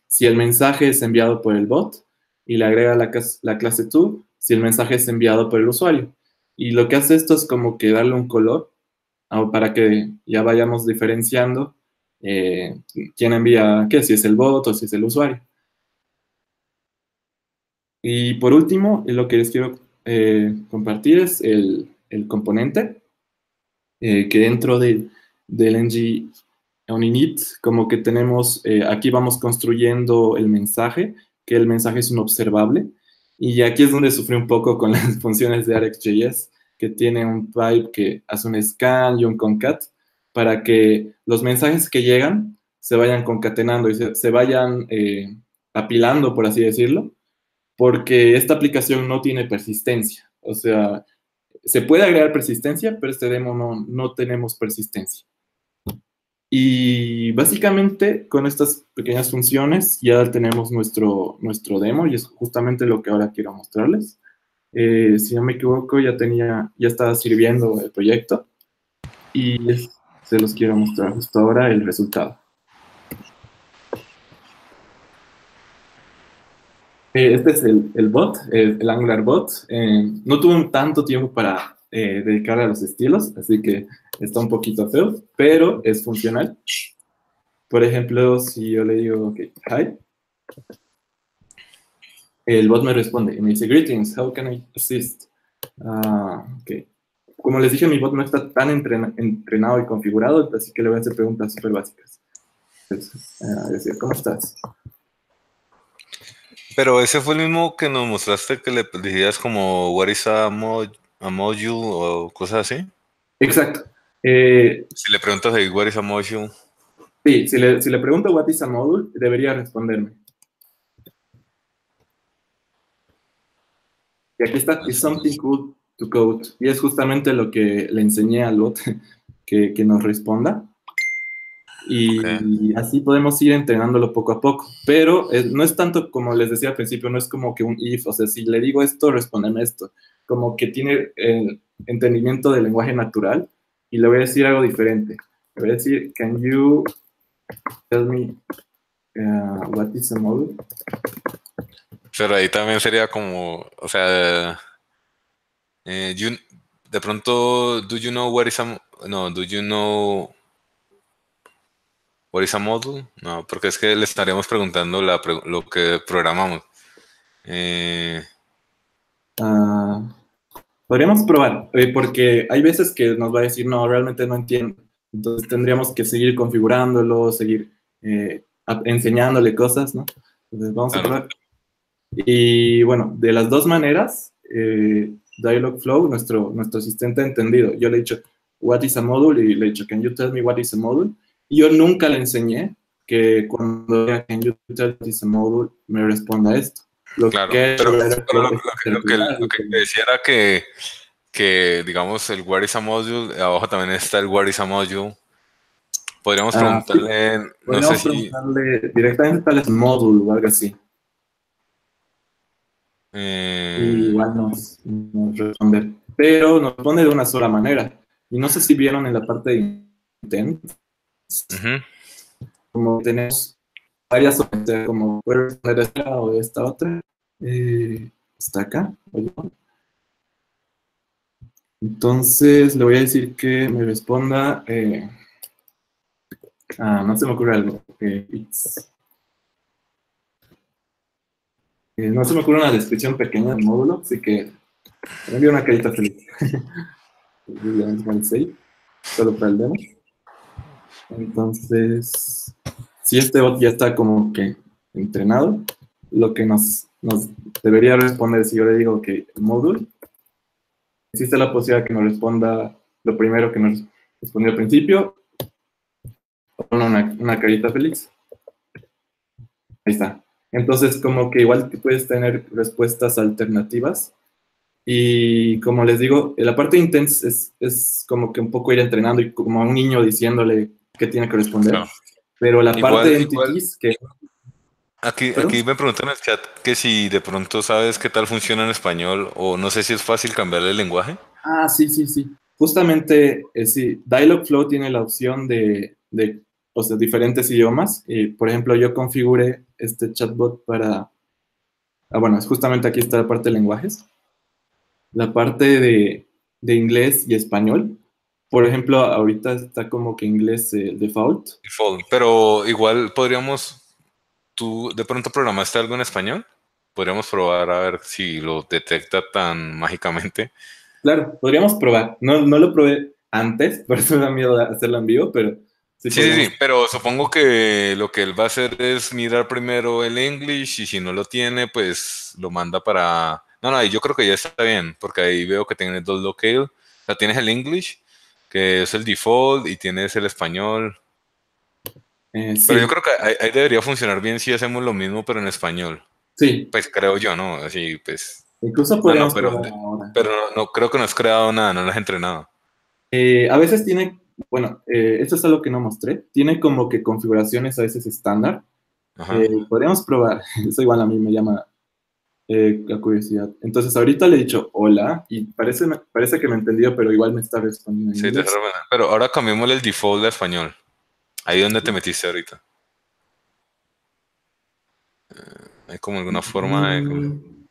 si el mensaje es enviado por el bot, y le agrega la, la clase to, si el mensaje es enviado por el usuario. Y lo que hace esto es como que darle un color ah, para que ya vayamos diferenciando eh, quién envía qué, si es el bot o si es el usuario. Y por último, lo que les quiero eh, compartir es el, componente eh, que dentro de, del ng init, como que tenemos, aquí vamos construyendo el mensaje, que el mensaje es un observable, y aquí es donde sufrí un poco con las funciones de RxJS, que tiene un pipe que hace un scan y un concat para que los mensajes que llegan se vayan concatenando y se, vayan eh, apilando, por así decirlo, porque esta aplicación no tiene persistencia. O sea, se puede agregar persistencia, pero este demo no, no tenemos persistencia. Y básicamente con estas pequeñas funciones ya tenemos nuestro, nuestro demo y es justamente lo que ahora quiero mostrarles. Eh, si no me equivoco, ya tenía, ya estaba sirviendo el proyecto y se los quiero mostrar justo ahora el resultado. Este es el, el bot, el, Angular bot. Eh, no tuve tanto tiempo para dedicarle a los estilos, así que está un poquito feo, pero es funcional. Por ejemplo, si yo le digo, ok, hi, el bot me responde y me dice, greetings, how can I assist? Ah, ok. Como les dije, mi bot no está tan entrenado y configurado, así que le voy a hacer preguntas súper básicas. decir, ¿cómo estás? Pero ese fue el mismo que nos mostraste que le decías como, what is a, mod a module o cosas así. Exacto. Eh, si le preguntas de what is a module. Sí, si le, si le pregunto what is a module, debería responderme. Y aquí está, is something cool to code. Y es justamente lo que le enseñé al bot que, que nos responda. Y, así podemos ir entrenándolo poco a poco. Pero eh, no es tanto como les decía al principio, no es como que un if, o sea, si le digo esto, respóndeme esto. Como que tiene el entendimiento del lenguaje natural y le voy a decir algo diferente. Le voy a decir, can you tell me uh, what is a module? Pero ahí también sería como, o sea, eh, de pronto, do you know what is a, no, do you know what is a module? No, porque es que le estaríamos preguntando lo que programamos. Eh, ah, Podríamos probar, eh, porque hay veces que nos va a decir, no, realmente no entiendo. Entonces tendríamos que seguir configurándolo, seguir eh, enseñándole cosas, ¿no? Entonces vamos a probar. Y bueno, de las dos maneras, eh, Dialogflow, nuestro, nuestro asistente ha entendido. Yo le he dicho, what is a module? Y le he dicho, can you tell me what is a module? Yo nunca le enseñé que cuando is a module, me responda esto. Lo claro, que, pero, lo, que, decía era que, que, digamos, el Where is a Module, abajo también está el Where is a Module. Podríamos ah, preguntarle, no sé preguntarle si... directamente tal es Module o algo así. Eh... igual nos, nos responde, pero nos responde de una sola manera. Y no sé si vieron en la parte de intent, como tenemos varias opciones, como puede responder esta o esta otra. Eh, está acá. Entonces le voy a decir que me responda. Eh, ah, no se me ocurre algo. Eh, no se me ocurre una descripción pequeña del módulo, así que me envío una carita feliz. solo para el demo. Entonces, si este bot ya está como que entrenado, lo que nos, debería responder si yo le digo que módulo, existe la posibilidad que nos responda lo primero que nos respondió al principio, una, una carita feliz. Ahí está. Entonces, como que igual puedes tener respuestas alternativas. Y como les digo, la parte intensa es, es, como que un poco ir entrenando y como a un niño diciéndole qué tiene que responder. Pero la parte de entities que... Aquí, aquí me preguntan en el chat que si de pronto sabes qué tal funciona en español o no sé si es fácil cambiarle el lenguaje. Ah, sí, sí, sí. Justamente, eh, sí, Dialogflow tiene la opción de, de o sea, diferentes idiomas. Y, por ejemplo, yo configuré este chatbot para... Ah, bueno, justamente aquí está la parte de lenguajes. La parte de, de inglés y español. Por ejemplo, ahorita está como que inglés eh, default. Default, pero igual podríamos... ¿Tú de pronto programaste algo en español? Podríamos probar a ver si lo detecta tan mágicamente. Claro, podríamos probar. No, no lo probé antes, por eso me da miedo hacerlo en vivo, pero Sí, sí, sí, pero supongo que lo que él va a hacer es mirar primero el English y si no lo tiene, pues lo manda para... No, no, yo creo que ya está bien, porque ahí veo que tiene dos locales. O sea, tienes el English, que es el default, y tienes el español. Eh, pero yo creo que ahí, debería funcionar bien si hacemos lo mismo, pero en español. Sí. Pues creo yo, ¿no? Así, pues... Incluso podemos... pero, pero no, creo que no has creado nada, no lo has entrenado. Eh, a veces tiene bueno, eh, esto es algo que no mostré. Tiene como que configuraciones a veces estándar. Podríamos probar. Eso igual a mí me llama eh, la curiosidad. Entonces, ahorita le he dicho hola y parece, parece que me entendió, pero igual me está respondiendo. sí, te pero ahora cambiémosle el default de español. Ahí donde te metiste ahorita. hay como alguna forma de... Mm.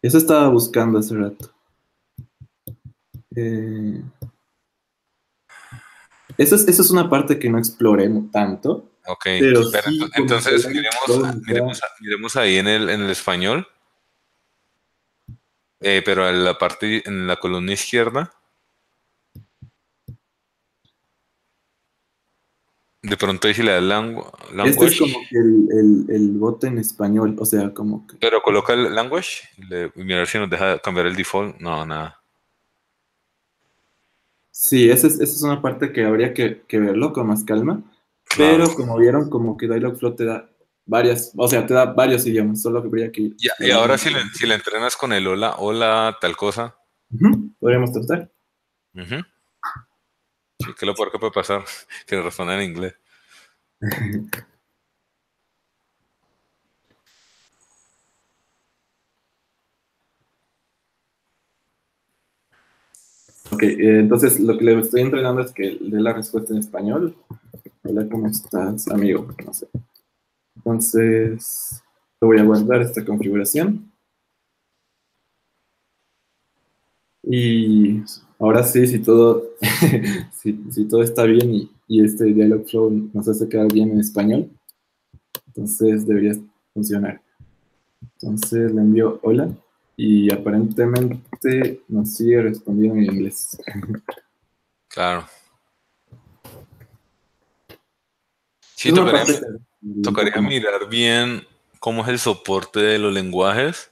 Eso estaba buscando hace rato. Eh... Esa es, una parte que no exploré tanto. Ok, pero, entonces miremos, ahí en el, en el español. Eh, pero en la parte, en la columna izquierda. De pronto ahí si le language. Este es como que el, el, bote en español, o sea, como que... Pero coloca el language, le, mirar si nos deja cambiar el default. No, nada. Sí, esa es, una parte que habría que, verlo con más calma. Pero como vieron, como que Dialogflow te da varias, o sea, te da varios idiomas, solo que habría que... y ahora si le, si le, entrenas con el hola, hola, tal cosa. Podríamos tratar. Sí, que lo peor que puede pasar, que le responda en inglés. Ok, eh, entonces lo que le estoy entrenando es que dé la respuesta en español. Hola, ¿cómo estás, amigo? No sé. Entonces, voy a guardar esta configuración. Y ahora sí, si todo, si, todo está bien y, y este Dialogflow nos hace quedar bien en español, entonces debería funcionar. Entonces le envío hola y aparentemente nos sigue respondiendo en inglés. Claro. Sí, tocaría, tocaría mirar bien cómo es el soporte de los lenguajes,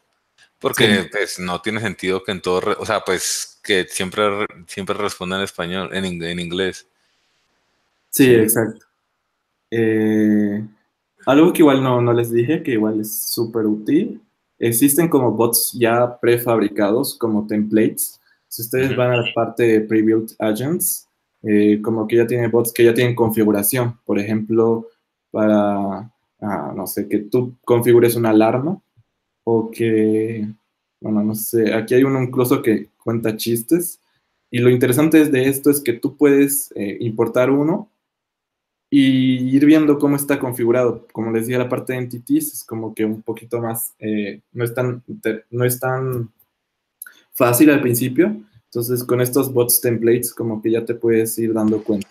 porque pues, no tiene sentido que en todo, o sea, pues que siempre, siempre responda en español, en, en inglés. Sí, exacto. Eh, algo que igual no, no les dije, que igual es súper útil, Existen como bots ya prefabricados, como templates. Si ustedes van a la parte de pre-built agents, eh, como que ya tiene bots que ya tienen configuración. Por ejemplo, para, ah, no sé, que tú configures una alarma o que, bueno, no sé, aquí hay uno incluso que cuenta chistes y lo interesante de esto es que tú puedes eh, importar uno y ir viendo cómo está configurado. Como les decía, la parte de entities es como que un poquito más, eh, no, es tan, no es tan fácil al principio. Entonces, con estos bots templates, como que ya te puedes ir dando cuenta.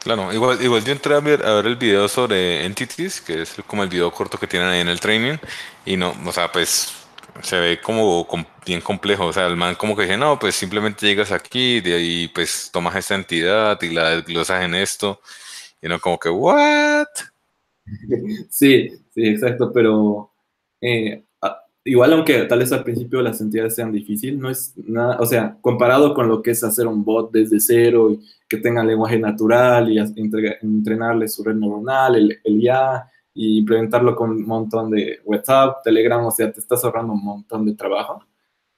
Claro, igual, igual yo entré a ver, a ver el video sobre entities, que es como el video corto que tienen ahí en el training, y no, o sea, pues se ve como bien complejo. O sea, el man como que dice, no, pues simplemente llegas aquí, de ahí pues tomas esta entidad y la desglosas en esto. Y no como que, ¿what? Sí, sí, exacto, pero eh, igual aunque tal vez al principio las entidades sean difíciles, no es nada, o sea, comparado con lo que es hacer un bot desde cero y que tenga lenguaje natural y entrenarle su red neuronal, el, el IA, y implementarlo con un montón de WhatsApp, Telegram, o sea, te estás ahorrando un montón de trabajo,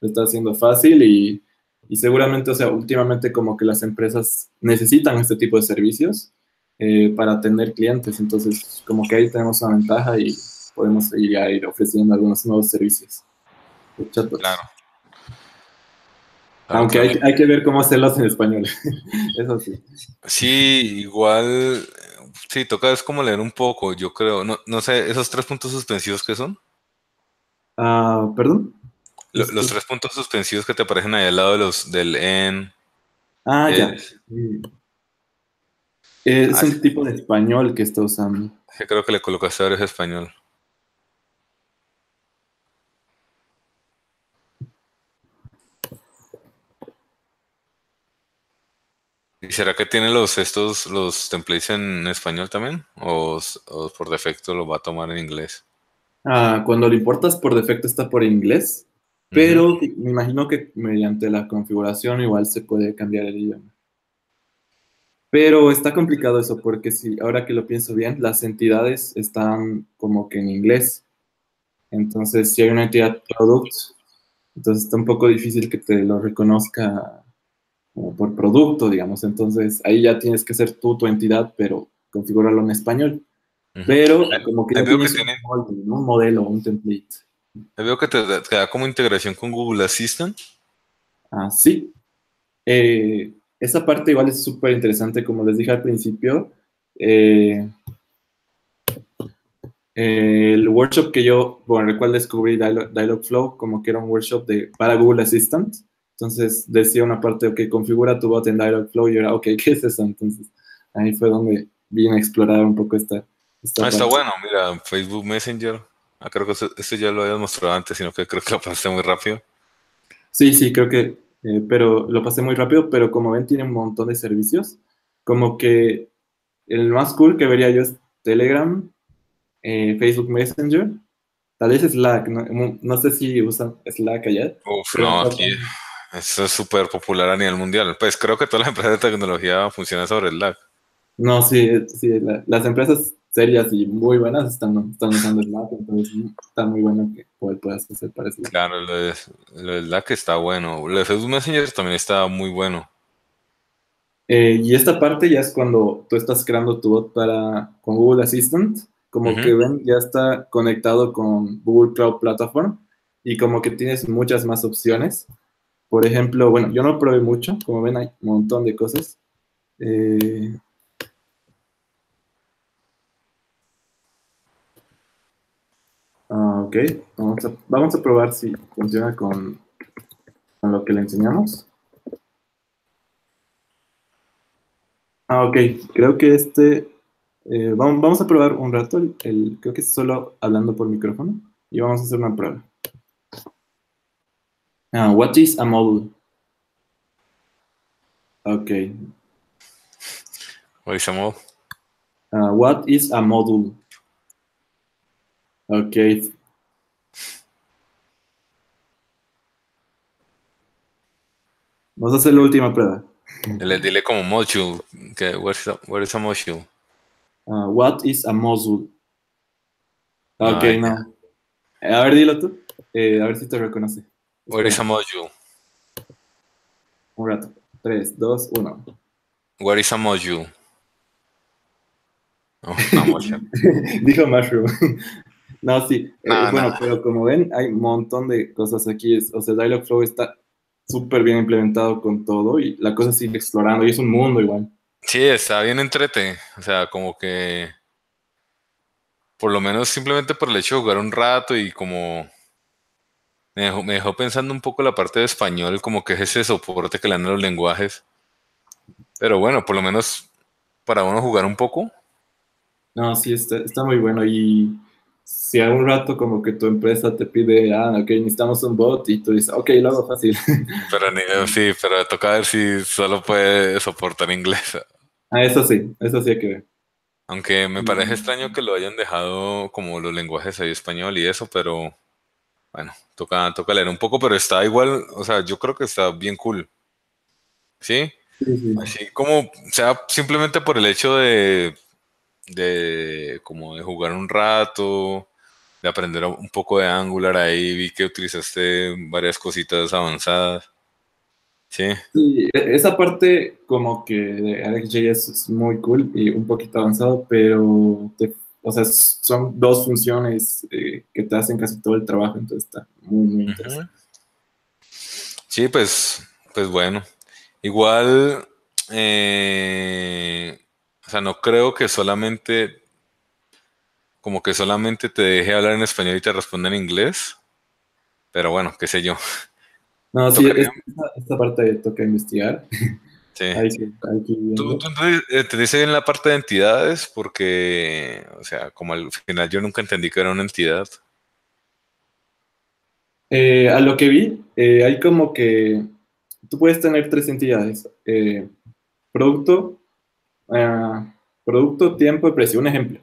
lo estás haciendo fácil y, y seguramente, o sea, últimamente como que las empresas necesitan este tipo de servicios eh, para atender clientes, entonces como que ahí tenemos una ventaja y podemos seguir a ir ofreciendo algunos nuevos servicios. Claro. Aunque hay, hay, que ver cómo hacerlos en español. Eso sí. Sí, igual Sí, toca es como leer un poco, yo creo. No, no sé, ¿esos tres puntos suspensivos qué son? Ah, ¿Perdón? los tres puntos suspensivos que te aparecen ahí al lado de los, del en. Ah, ya. Es un tipo de español que está usando. Creo que le colocaste ahora es español. ¿Y será que tiene los estos los templates en español también? ¿O, por defecto lo va a tomar en inglés? Ah, cuando lo importas por defecto está por inglés, pero me imagino que mediante la configuración igual se puede cambiar el idioma. Pero está complicado eso porque si ahora que lo pienso bien, las entidades están como que en inglés. Entonces, si hay una entidad product, entonces está un poco difícil que te lo reconozca por producto, digamos. Entonces, ahí ya tienes que ser tú tu entidad, pero configurarlo en español. Pero como que ya tienes un, modelo, un template. veo que te, da como integración con Google Assistant. Ah, sí. Eh, esa parte igual es súper interesante, como les dije al principio. Eh, el workshop que yo, bueno, el cual descubrí Dialogflow, como que era un workshop de, para Google Assistant. Entonces decía una parte, ok, configura tu bot en Dialogflow y yo era, ok, ¿qué es eso? Entonces ahí fue donde vine a explorar un poco esta. esta ah, está bueno, mira, Facebook Messenger. Ah, creo que eso, ya lo habías mostrado antes, sino que creo que lo pasé muy rápido. Sí, sí, creo que, eh, pero lo pasé muy rápido, pero como ven, tiene un montón de servicios. Como que el más cool que vería yo es Telegram, eh, Facebook Messenger, tal vez Slack, no, no sé si usan Slack allá. Uf, no, aquí, eso es súper popular a nivel mundial. Pues creo que todas las empresas de tecnología funcionan sobre Slack. No, sí, sí las empresas serias y muy buenas están, usando Slack, entonces está muy bueno que puedas hacer para Slack. Claro, lo de, Slack está bueno. Lo de Facebook Messenger también está muy bueno. Eh, y esta parte ya es cuando tú estás creando tu bot para, con Google Assistant, como que ven, ya está conectado con Google Cloud Platform y como que tienes muchas más opciones. Por ejemplo, bueno, yo no probé mucho, como ven hay un montón de cosas. Eh, ah, ok, vamos a, probar si funciona con, con lo que le enseñamos. Ah, ok, creo que este, eh, vamos, vamos, a probar un rato, el, creo que es solo hablando por micrófono y vamos a hacer una prueba. Uh, what is a module? Okay. What is a module? Uh, what is a module? Okay. Vamos a hacer la última prueba. Dile, dile como module. Que, what, is a, what is a module? Uh, what is a module? Ok, ah, no. A ver, dilo tú. Eh, a ver si te reconoce. What is a module? Un rato. 3, 2, 1. What is a module? Oh. Dijo mushroom. no, sí. Eh, bueno, pero como ven, hay un montón de cosas aquí. O sea, Dialogflow está súper bien implementado con todo y la cosa sigue explorando y es un mundo igual. Sí, está bien entrete, o sea, como que por lo menos simplemente por el hecho de jugar un rato y como me dejó, me dejó pensando un poco la parte de español, como que es ese soporte que le dan a los lenguajes. Pero bueno, por lo menos para uno jugar un poco. No, sí, está, está muy bueno y si a un rato como que tu empresa te pide, ah, ok, necesitamos un bot y tú dices, ok, lo hago fácil. Pero ni- sí, pero toca ver si solo puede soportar inglés. Ah, eso sí, eso sí hay que ver. Aunque me parece Mm. extraño que lo hayan dejado como los lenguajes ahí español y eso, pero bueno, toca, toca leer un poco, pero está igual, o sea, yo creo que está bien cool. ¿Sí? Sí, sí. Así como, o sea, simplemente por el hecho de, de como de jugar un rato, de aprender un poco de Angular ahí, vi que utilizaste varias cositas avanzadas. Sí, Sí, e- esa parte como que de ArcGIS es muy cool y un poquito avanzado, pero te- o sea, son dos funciones eh, que te hacen casi todo el trabajo, entonces está muy, muy interesante. Sí, pues, pues bueno. Igual, eh, o sea, no creo que solamente, como que solamente te deje hablar en español y te responda en inglés, pero bueno, qué sé yo. No, sí, esta, esta parte toca investigar, Sí. ¿Tú, eh, te dice en la parte de entidades? Porque, o sea, como al final yo nunca entendí que era una entidad. Eh, a lo que vi, eh, hay como que tú puedes tener tres entidades, eh, producto, ah, producto, tiempo y precio, un ejemplo.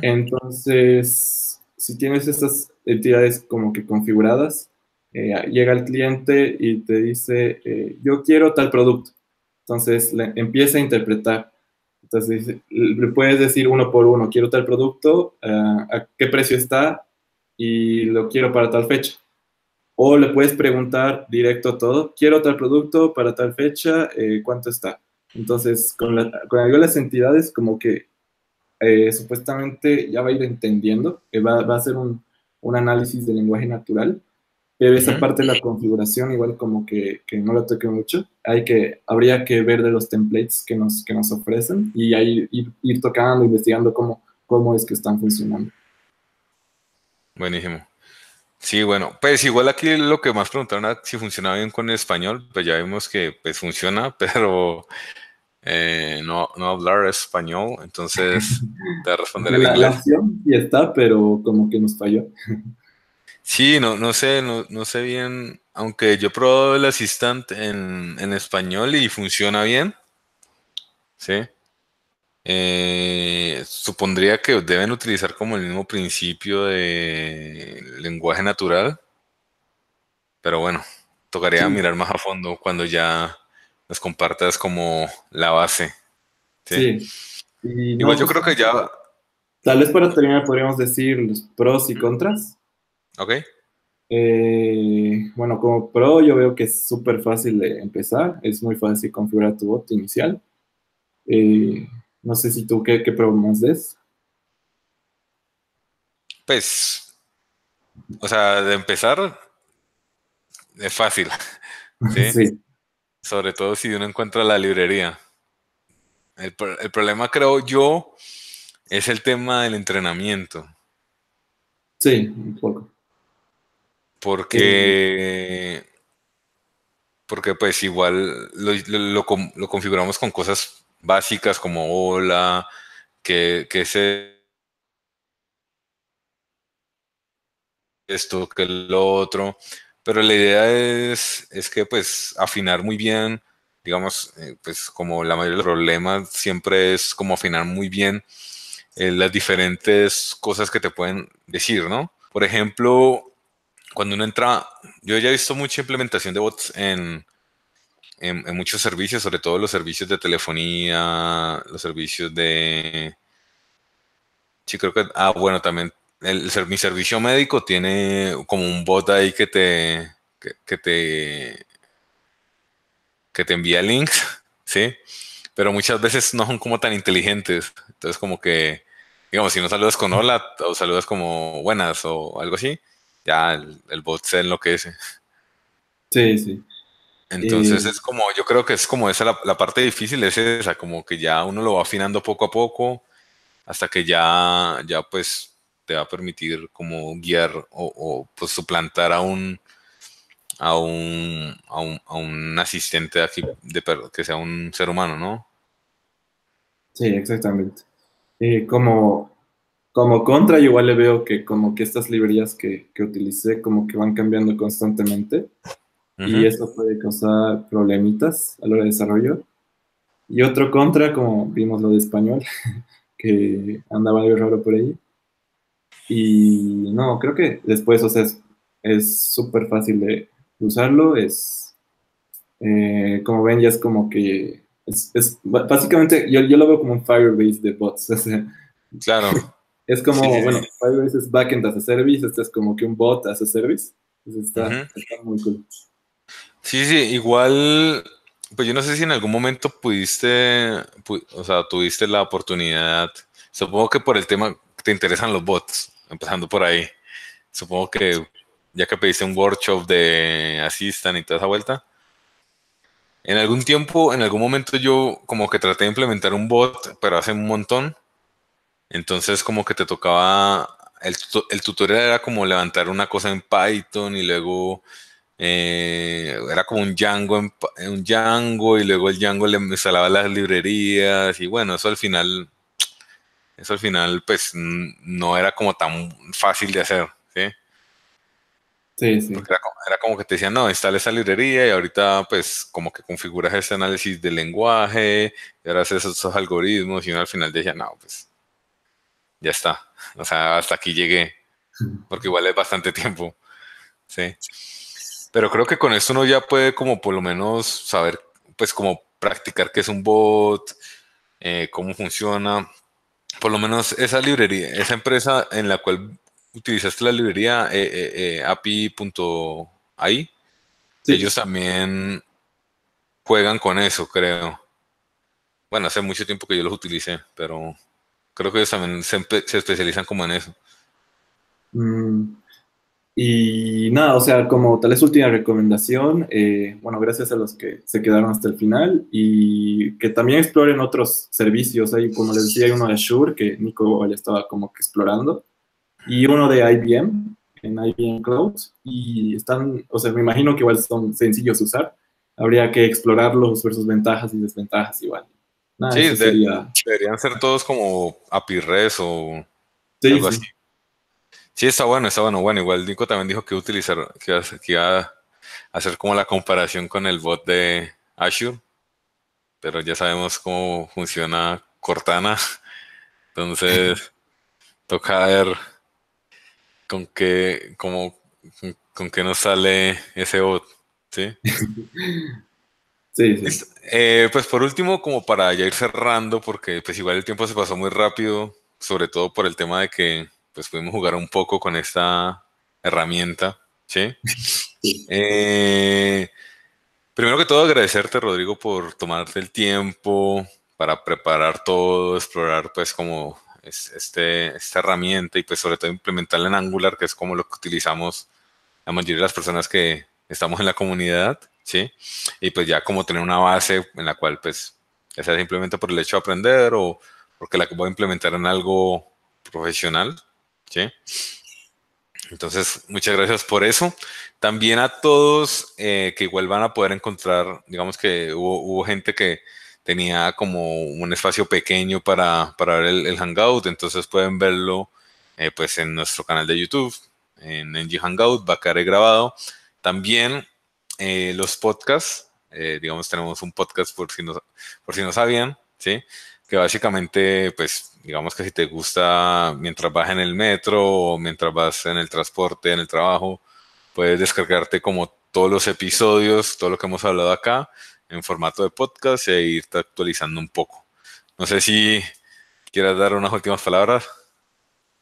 Entonces, si tienes estas entidades como que configuradas, llega el cliente y te dice, yo quiero tal producto. Entonces, empieza a interpretar. Entonces, le puedes decir uno por uno, quiero tal producto, ah, a qué precio está y lo quiero para tal fecha. O le puedes preguntar directo todo, quiero tal producto para tal fecha, eh, ¿cuánto está? Entonces, con, la, con las entidades, como que eh, supuestamente ya va a ir entendiendo, que va, va a hacer un, un análisis de lenguaje natural, pero esa parte de la configuración igual como que, que no la toque mucho. Hay que, habría que ver de los templates que nos, que nos ofrecen y ahí ir, ir tocando, investigando cómo, cómo es que están funcionando. Buenísimo. Sí, bueno, pues igual aquí lo que más preguntaron era si funcionaba bien con el español, pues ya vimos que pues funciona, pero eh, no, no hablar español, entonces te voy a responder en La, la inglés. opción sí está, pero como que nos falló. Sí, no, no sé, no, no sé bien, aunque yo he probado el Assistant en, en español y funciona bien, ¿sí? Eh, supondría que deben utilizar como el mismo principio de lenguaje natural, pero bueno, tocaría Sí. mirar más a fondo cuando ya nos compartas como la base, ¿sí? Igual no, yo pues, creo que ya, Tal vez para terminar podríamos decir los pros y contras. Ok, Eh, bueno, como pro yo veo que es súper fácil de empezar, es muy fácil configurar tu bot inicial. Eh, no sé si tú qué, qué pro más ves. pues, o sea, de empezar es fácil, ¿sí? Sí, Sobre todo si uno encuentra la librería. El, el problema, creo yo, es el tema del entrenamiento. sí, un poco. Porque, porque pues igual lo, lo- lo con- lo configuramos con cosas básicas como hola, que, que ese esto, que lo otro. Pero la idea es, es que pues afinar muy bien, digamos, eh, pues como la mayoría de los problemas siempre es como afinar muy bien eh, las diferentes cosas que te pueden decir, ¿no? Por ejemplo, cuando uno entra, yo ya he visto mucha implementación de bots en, muchos servicios, sobre todo los servicios de telefonía, los servicios de... Sí, creo que... Ah, bueno, también el, mi servicio médico tiene como un bot ahí que te, que te, que te envía links, ¿sí? Pero muchas veces no son como tan inteligentes. Entonces como que, digamos, si no saludas con hola o saludas como buenas o algo así, ya el, el bot se enloquece. Sí, sí. Entonces es como, yo creo que es como esa la, parte difícil, es esa, como que ya uno lo va afinando poco a poco hasta que ya, ya pues te va a permitir como guiar o, pues suplantar a un, a un, a un, asistente aquí, de, que sea un ser humano, ¿no? Sí, exactamente. como, como contra, yo igual le veo que como que estas librerías que, que utilicé como que van cambiando constantemente y eso puede causar problemitas a la hora de desarrollo. Y otro contra, como vimos lo de español, que andaba algo raro por ahí. Y no, creo que después, o sea, es súper fácil de usarlo, es, eh, como ven, ya es como que, es, básicamente, yo, yo, lo veo como un Firebase de bots. claro. Es como, bueno, Firebase es backend as a service, este es como que un bot as a service. Entonces está, está muy cool. Sí, sí, igual, pues yo no sé si en algún momento pudiste, o sea, tuviste la oportunidad, supongo que por el tema te interesan los bots, empezando por ahí, supongo que ya que pediste un workshop de Assistant y toda esa vuelta, en algún tiempo, en algún momento yo como que traté de implementar un bot, pero hace un montón, entonces como que te tocaba, el, el tutorial era como levantar una cosa en Python y luego eh, era como un Django, en, un Django y luego el Django le instalaba las librerías y bueno, eso al final, eso al final pues no era como tan fácil de hacer, ¿sí? Sí, sí. Porque era, como que te decían, no, instala esa librería y ahorita pues como que configuras este análisis del lenguaje y ahora haces esos algoritmos y uno al final decía, no, pues ya está, o sea, hasta aquí llegué, porque igual es bastante tiempo, ¿sí? Pero creo que con esto uno ya puede como por lo menos saber, pues como practicar qué es un bot, eh, cómo funciona. Por lo menos esa librería, esa empresa en la cual utilizaste la librería eh, eh, eh api.ai, ellos también juegan con eso, creo. Bueno, hace mucho tiempo que yo los utilicé, pero creo que ellos también se, especializan como en eso. Mm, y nada, o sea, como tal vez última recomendación, eh, bueno, gracias a los que se quedaron hasta el final y que también exploren otros servicios. Hay, como les decía, hay uno de Azure que Nico ya estaba como que explorando y uno de IBM, en IBM Cloud. Y están, o sea, me imagino que igual son sencillos de usar. Habría que explorarlos, ver sus ventajas y desventajas igual. Sí, deberían ser todos como API REST o algo así. Sí, está bueno, está bueno. Bueno, igual Nico también dijo que, utilizar, que, iba a hacer como la comparación con el bot de Azure, pero ya sabemos cómo funciona Cortana. Entonces, toca ver con qué, cómo, con qué nos sale ese bot. ¿sí? Sí, sí. Eh, pues por último, como para ya ir cerrando, porque pues igual el tiempo se pasó muy rápido, sobre todo por el tema de que pues pudimos jugar un poco con esta herramienta, ¿sí? Eh, primero que todo, agradecerte, Rodrigo, por tomarte el tiempo para preparar todo, explorar, pues, como este, esta herramienta y, pues, sobre todo implementarla en Angular, que es como lo que utilizamos la mayoría de las personas que estamos en la comunidad, ¿sí? Y, pues, ya como tener una base en la cual, pues, ya sea simplemente por el hecho de aprender o porque la voy a implementar en algo profesional, ¿sí? Entonces, muchas gracias por eso. También a todos eh, que igual van a poder encontrar, digamos que hubo, gente que tenía como un espacio pequeño para, ver el, Hangout, entonces pueden verlo eh, pues en nuestro canal de YouTube, en NG Hangout, va a quedar grabado. También eh, los podcasts, digamos, tenemos un podcast por si no, por si no sabían, ¿sí? Que básicamente, pues, digamos que si te gusta mientras vas en el metro o mientras vas en el transporte, en el trabajo, puedes descargarte como todos los episodios, todo lo que hemos hablado acá, en formato de podcast e irte actualizando un poco. No sé si quieras dar unas últimas palabras.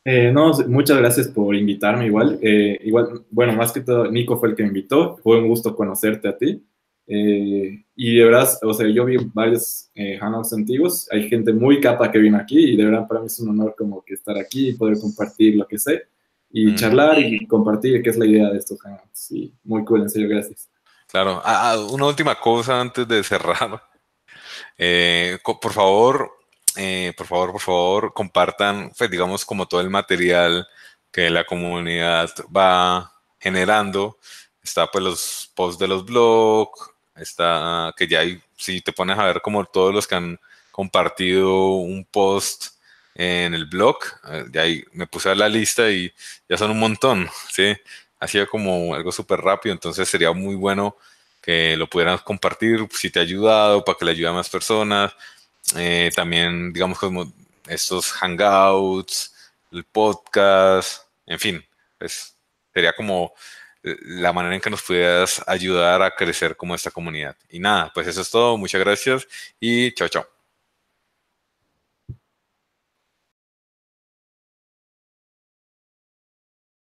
Eh, no, muchas gracias por invitarme igual. Eh, igual, bueno, más que todo, Nico fue el que me invitó. Fue un gusto conocerte a ti. Eh, y de verdad, o sea, yo vi varios Hangouts antiguos, hay gente muy capa que viene aquí y de verdad para mí es un honor como que estar aquí y poder compartir lo que sé y mm. charlar y compartir qué es la idea de estos Hangouts. Y muy cool, en serio, gracias. Claro. Ah, ah, una última cosa antes de cerrar. Por favor, eh, por favor, por favor, compartan, pues, digamos, como todo el material que la comunidad va generando. Está pues los posts de los blogs, está que ya hay, si te pones a ver como todos los que han compartido un post en el blog, eh, ya ahí me puse a la lista y ya son un montón, ¿sí? Ha sido como algo súper rápido, entonces sería muy bueno que lo pudieran compartir si te ha ayudado, para que le ayude a más personas. Eh, también, digamos, como estos hangouts, el podcast, en fin, pues sería como la manera en que nos pudieras ayudar a crecer como esta comunidad. Y nada, pues eso es todo. Muchas gracias y chao, chao.